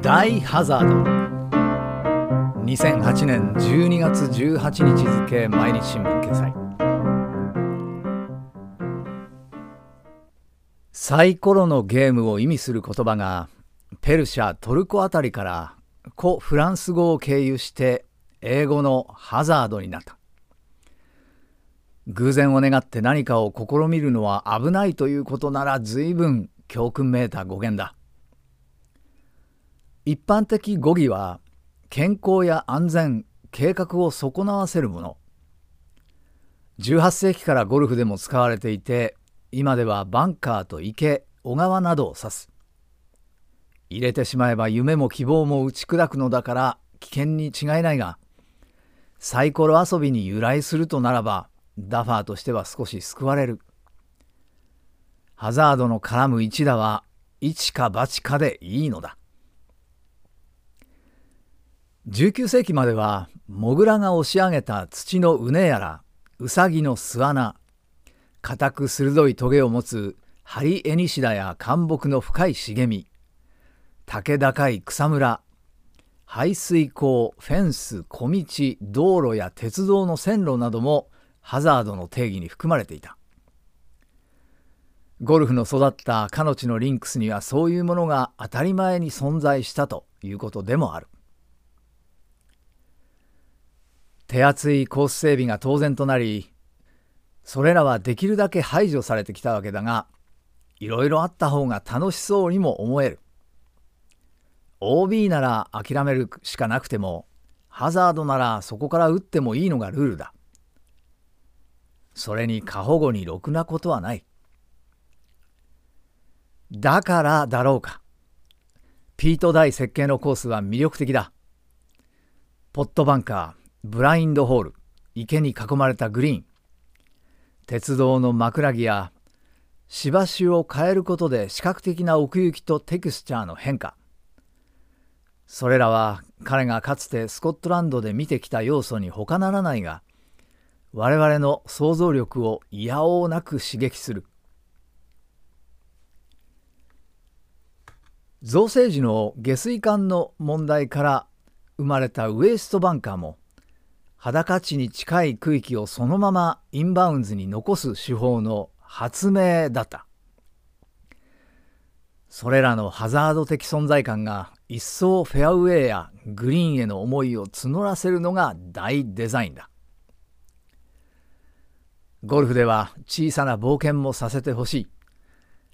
大ハザード。2008年12月18日付毎日新聞掲載。サイコロのゲームを意味する言葉がペルシャトルコあたりから古フランス語を経由して英語のハザードになった。偶然を願って何かを試みるのは危ないということなら随分教訓めいた語源だ。一般的語義は健康や安全計画を損なわせるもの。18世紀からゴルフでも使われていて今ではバンカーと池小川などを指す。入れてしまえば夢も希望も打ち砕くのだから危険に違いないがサイコロ遊びに由来するとならばダファーとしては少し救われる。ハザードの絡む一打は一か八かでいいのだ。19世紀まではモグラが押し上げた土の畝やらウサギの巣穴硬く鋭いトゲを持つハリエニシダや灌木の深い茂み竹高い草むら排水溝フェンス小道道路や鉄道の線路などもハザードの定義に含まれていた。ゴルフの育った彼女のリンクスにはそういうものが当たり前に存在したということでもある。手厚いコース整備が当然となりそれらはできるだけ排除されてきたわけだがいろいろあった方が楽しそうにも思える。OB なら諦めるしかなくてもハザードならそこから打ってもいいのがルールだ。それに過保護にろくなことはない。だからだろうか。ピート大設計のコースは魅力的だ。ポットバンカーブラインドホール池に囲まれたグリーン。鉄道の枕木や芝生を変えることで視覚的な奥行きとテクスチャーの変化。それらは彼がかつてスコットランドで見てきた要素に他ならないが我々の想像力をいやおうなく刺激する。造成時の下水管の問題から生まれたウエストバンカーも裸地に近い区域をそのままインバウンズに残す手法の発明だった。それらのハザード的存在感が一層フェアウェイやグリーンへの思いを募らせるのが大デザインだ。ゴルフでは小さな冒険もさせてほしい。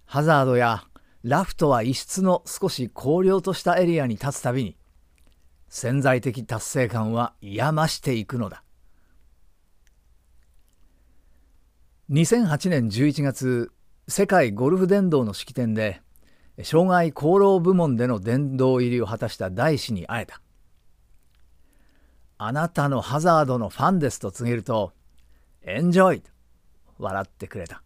ハザードやラフとは異質の少し荒涼としたエリアに立つたびに潜在的達成感は癒ましていくのだ。2008年11月世界ゴルフ殿堂の式典で障害功労部門での殿堂入りを果たした大使に会えた。あなたのハザードのファンですと告げるとエンジョイと笑ってくれた。